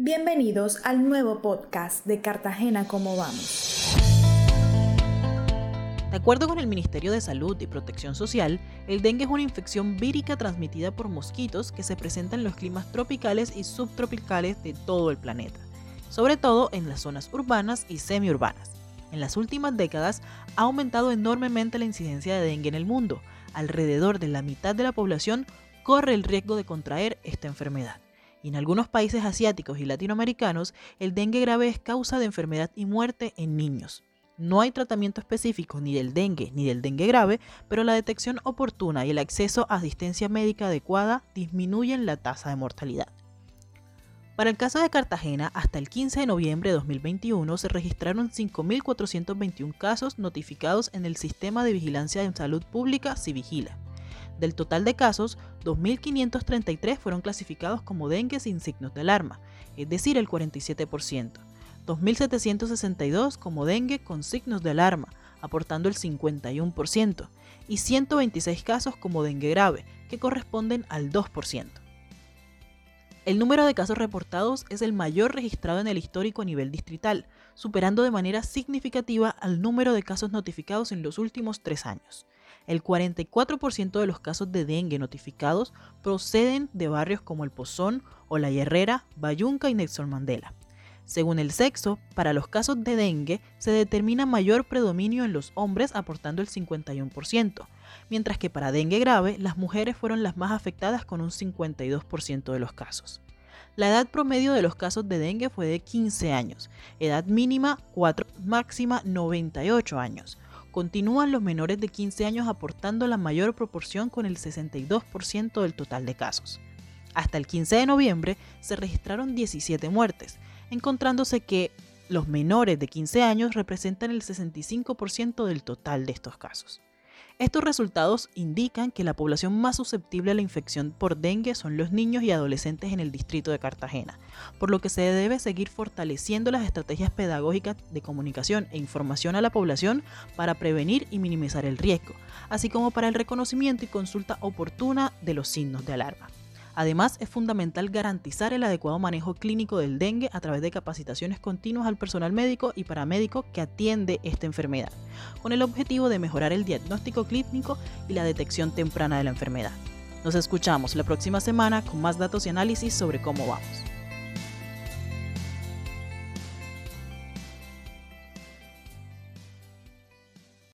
Bienvenidos al nuevo podcast de Cartagena Cómo Vamos. De acuerdo con el Ministerio de Salud y Protección Social, el dengue es una infección vírica transmitida por mosquitos que se presenta en los climas tropicales y subtropicales de todo el planeta, sobre todo en las zonas urbanas y semiurbanas. En las últimas décadas ha aumentado enormemente la incidencia de dengue en el mundo. Alrededor de la mitad de la población corre el riesgo de contraer esta enfermedad y en algunos países asiáticos y latinoamericanos el dengue grave es causa de enfermedad y muerte en niños. No hay tratamiento específico ni del dengue ni del dengue grave, pero la detección oportuna y el acceso a asistencia médica adecuada disminuyen la tasa de mortalidad. Para el caso de Cartagena, hasta el 15 de noviembre de 2021 se registraron 5.421 casos notificados en el Sistema de Vigilancia en Salud Pública Civigila. Del total de casos, 2.533 fueron clasificados como dengue sin signos de alarma, es decir, el 47%. 2.762 como dengue con signos de alarma, aportando el 51%, y 126 casos como dengue grave, que corresponden al 2%. El número de casos reportados es el mayor registrado en el histórico a nivel distrital, superando de manera significativa al número de casos notificados en los últimos tres años. El 44% de los casos de dengue notificados proceden de barrios como El Pozón La Herrera, Bayunca y Nelson Mandela. Según el sexo, para los casos de dengue se determina mayor predominio en los hombres aportando el 51%, mientras que para dengue grave las mujeres fueron las más afectadas con un 52% de los casos. La edad promedio de los casos de dengue fue de 15 años, edad mínima 4, máxima 98 años, Continúan los menores de 15 años aportando la mayor proporción con el 62% del total de casos. Hasta el 15 de noviembre se registraron 17 muertes, encontrándose que los menores de 15 años representan el 65% del total de estos casos. Estos resultados indican que la población más susceptible a la infección por dengue son los niños y adolescentes en el distrito de Cartagena, por lo que se debe seguir fortaleciendo las estrategias pedagógicas de comunicación e información a la población para prevenir y minimizar el riesgo, así como para el reconocimiento y consulta oportuna de los signos de alarma. Además, es fundamental garantizar el adecuado manejo clínico del dengue a través de capacitaciones continuas al personal médico y paramédico que atiende esta enfermedad, con el objetivo de mejorar el diagnóstico clínico y la detección temprana de la enfermedad. Nos escuchamos la próxima semana con más datos y análisis sobre cómo vamos.